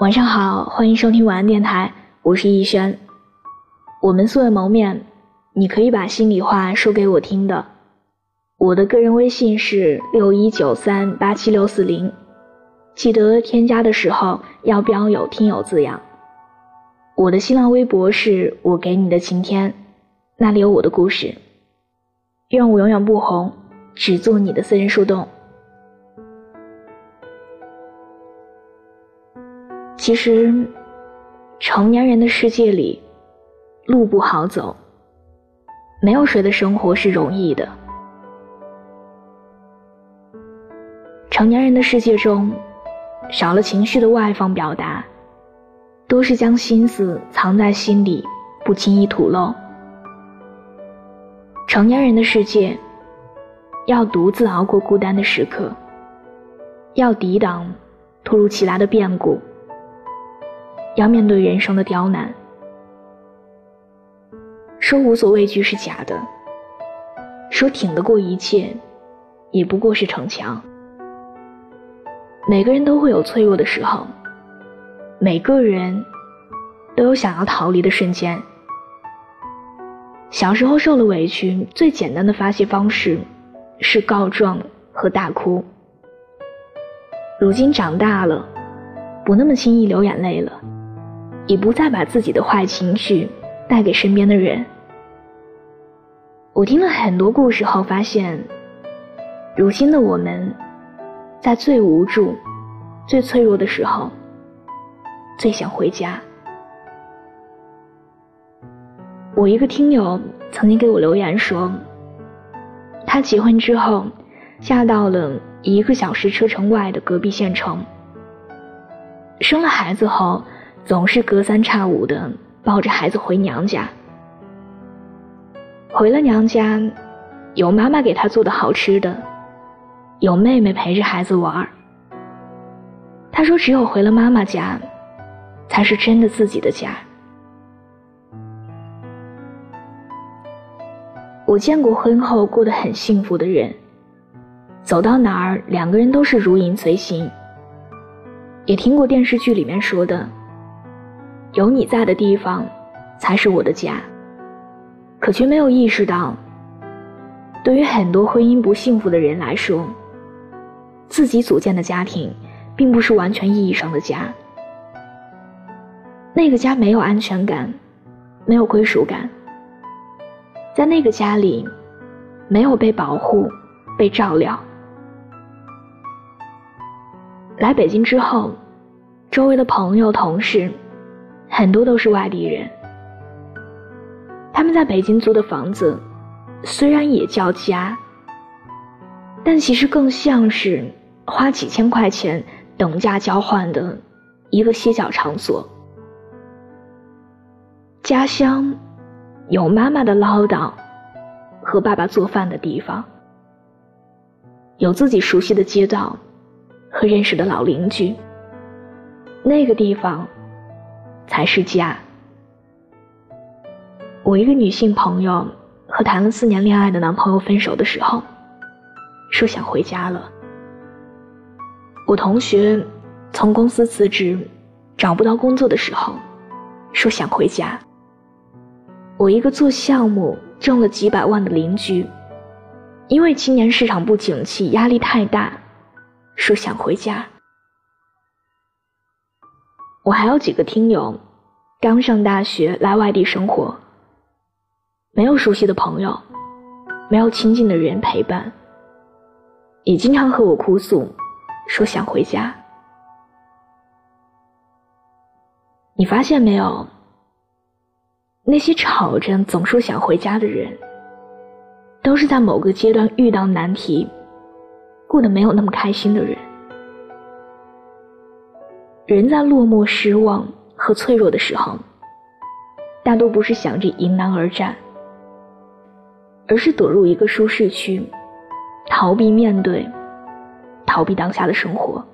晚上好，欢迎收听晚安电台，我是逸轩。我们素未谋面，你可以把心里话说给我听的。我的个人微信是六一九三八七六四零，记得添加的时候要标有听友字样。我的新浪微博是我给你的晴天，那里有我的故事。愿我永远不红，只做你的私人树洞。其实，成年人的世界里，路不好走。没有谁的生活是容易的。成年人的世界中，少了情绪的外放表达，多是将心思藏在心里，不轻易吐露。成年人的世界，要独自熬过孤单的时刻，要抵挡突如其来的变故。要面对人生的刁难，说无所畏惧是假的，说挺得过一切，也不过是逞强。每个人都会有脆弱的时候，每个人都有想要逃离的瞬间。小时候受了委屈，最简单的发泄方式是告状和大哭。如今长大了，不那么轻易流眼泪了。也不再把自己的坏情绪带给身边的人。我听了很多故事后发现，如今的我们，在最无助、最脆弱的时候，最想回家。我一个听友曾经给我留言说，他结婚之后，嫁到了一个小时车程外的隔壁县城，生了孩子后。总是隔三差五的抱着孩子回娘家，回了娘家，有妈妈给他做的好吃的，有妹妹陪着孩子玩儿。他说：“只有回了妈妈家，才是真的自己的家。”我见过婚后过得很幸福的人，走到哪儿两个人都是如影随形。也听过电视剧里面说的。有你在的地方，才是我的家。可却没有意识到，对于很多婚姻不幸福的人来说，自己组建的家庭，并不是完全意义上的家。那个家没有安全感，没有归属感。在那个家里，没有被保护、被照料。来北京之后，周围的朋友、同事。很多都是外地人，他们在北京租的房子，虽然也叫家，但其实更像是花几千块钱等价交换的一个歇脚场所。家乡有妈妈的唠叨和爸爸做饭的地方，有自己熟悉的街道和认识的老邻居。那个地方。才是家。我一个女性朋友和谈了四年恋爱的男朋友分手的时候，说想回家了。我同学从公司辞职，找不到工作的时候，说想回家。我一个做项目挣了几百万的邻居，因为今年市场不景气，压力太大，说想回家。我还有几个听友，刚上大学来外地生活，没有熟悉的朋友，没有亲近的人陪伴，也经常和我哭诉，说想回家。你发现没有？那些吵着总说想回家的人，都是在某个阶段遇到难题，过得没有那么开心的人。人在落寞、失望和脆弱的时候，大多不是想着迎难而战，而是躲入一个舒适区，逃避面对，逃避当下的生活。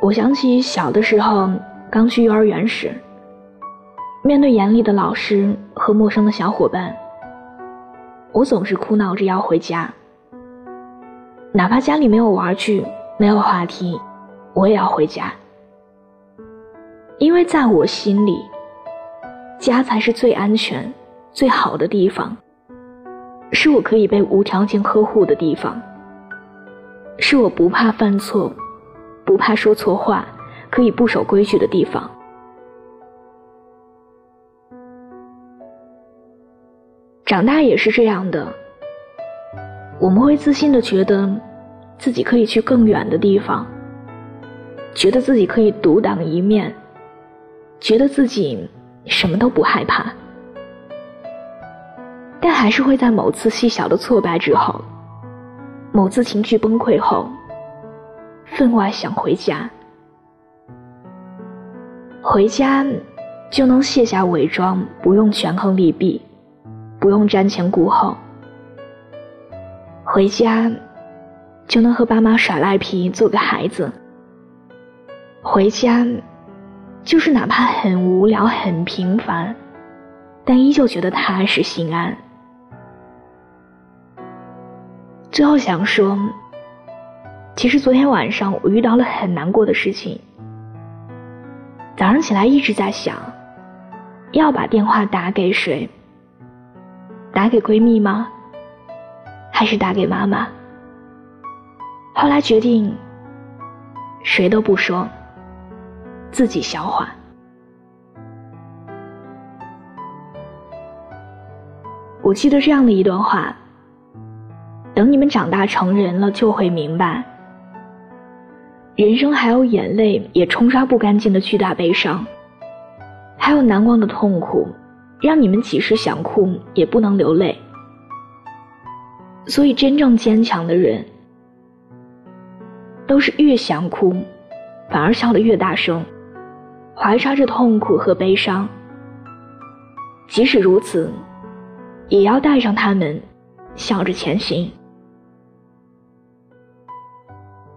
我想起小的时候刚去幼儿园时，面对严厉的老师和陌生的小伙伴，我总是哭闹着要回家，哪怕家里没有玩具，没有话题。我也要回家。因为在我心里，家才是最安全、最好的地方，是我可以被无条件呵护的地方，是我不怕犯错、不怕说错话、可以不守规矩的地方。长大也是这样的，我们会自信的觉得自己可以去更远的地方，觉得自己可以独当一面。觉得自己什么都不害怕，但还是会在某次细小的挫败之后，某次情绪崩溃后，分外想回家。回家就能卸下伪装，不用权衡利弊，不用瞻前顾后。回家就能和爸妈耍赖皮，做个孩子。回家。就是哪怕很无聊、很平凡，但依旧觉得踏实心安。最后想说，其实昨天晚上我遇到了很难过的事情。早上起来一直在想，要把电话打给谁？打给闺蜜吗？还是打给妈妈？后来决定，谁都不说。自己消化。我记得这样的一段话：等你们长大成人了，就会明白，人生还有眼泪也冲刷不干净的巨大悲伤，还有难忘的痛苦，让你们几时想哭也不能流泪。所以，真正坚强的人，都是越想哭，反而笑得越大声。怀揣着痛苦和悲伤，即使如此，也要带上他们，笑着前行。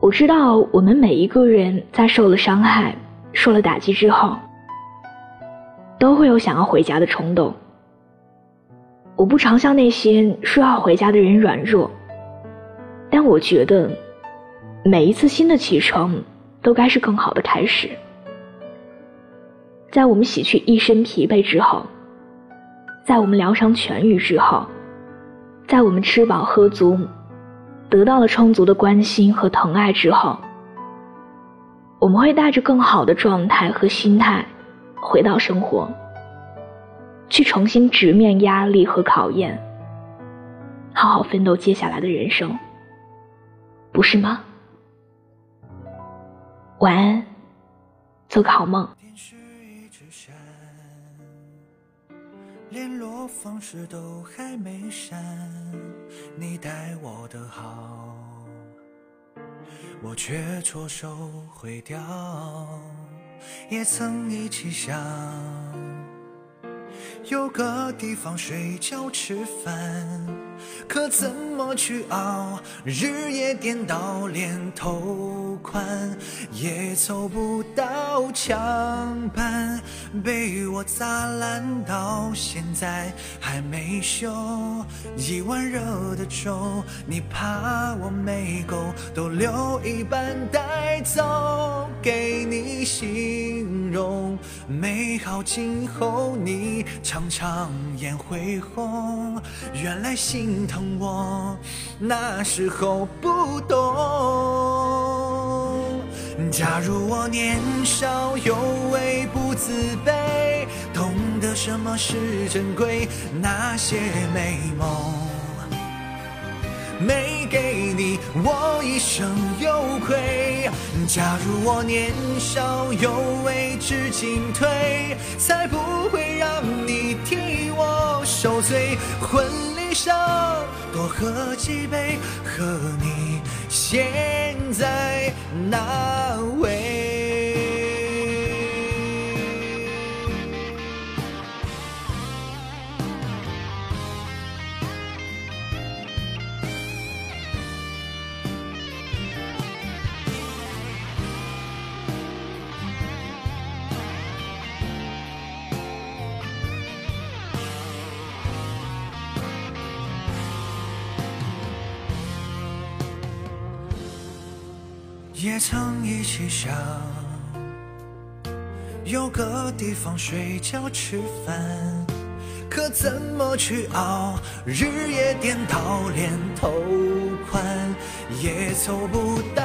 我知道，我们每一个人在受了伤害、受了打击之后，都会有想要回家的冲动。我不常向那些说要回家的人软弱，但我觉得，每一次新的启程，都该是更好的开始。在我们洗去一身疲惫之后，在我们疗伤痊愈之后，在我们吃饱喝足，得到了充足的关心和疼爱之后，我们会带着更好的状态和心态回到生活，去重新直面压力和考验，好好奋斗接下来的人生，不是吗？晚安，做个好梦。联络方式都还没删，你待我的好，我却错手毁掉。也曾一起想，有个地方睡觉吃饭。可怎么去熬？日夜颠倒，连头款也凑不到墙板，被我砸烂到现在还没修。一碗热的粥，你怕我没够，都留一半带走给你形美好今后你常常眼会红，原来。心疼我，那时候不懂。假如我年少有为不自卑，懂得什么是珍贵，那些美梦没给你，我一生有愧。假如我年少有为知进退，才不会让你替我受罪。婚礼。上多喝几杯，和你现在那也曾一起想，有个地方睡觉吃饭，可怎么去熬？日夜颠倒，连头宽也凑不到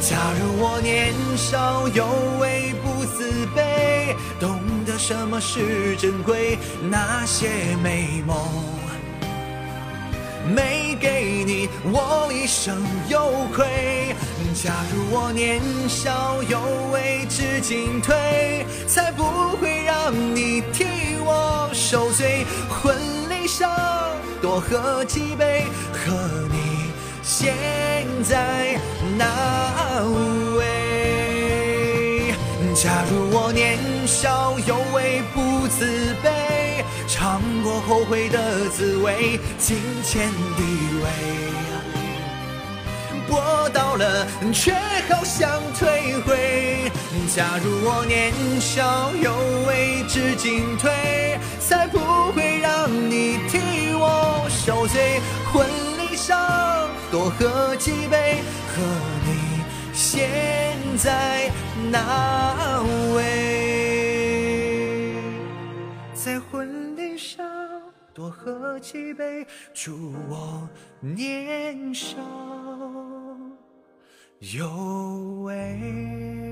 假如我年少有为不自卑，懂得什么是珍贵，那些美梦。没给你，我一生有愧。假如我年少有为，知进退，才不会让你替我受罪。婚礼上多喝几杯，和你现在哪位？假如我年少有为不自卑，尝过后悔的滋味，金钱地位。搏到了，却好想退回。假如我年少有为，知进退，才不会让你替我受罪。婚礼上多喝几杯，和你现在那位？在婚礼上多喝几杯，祝我年少。有为。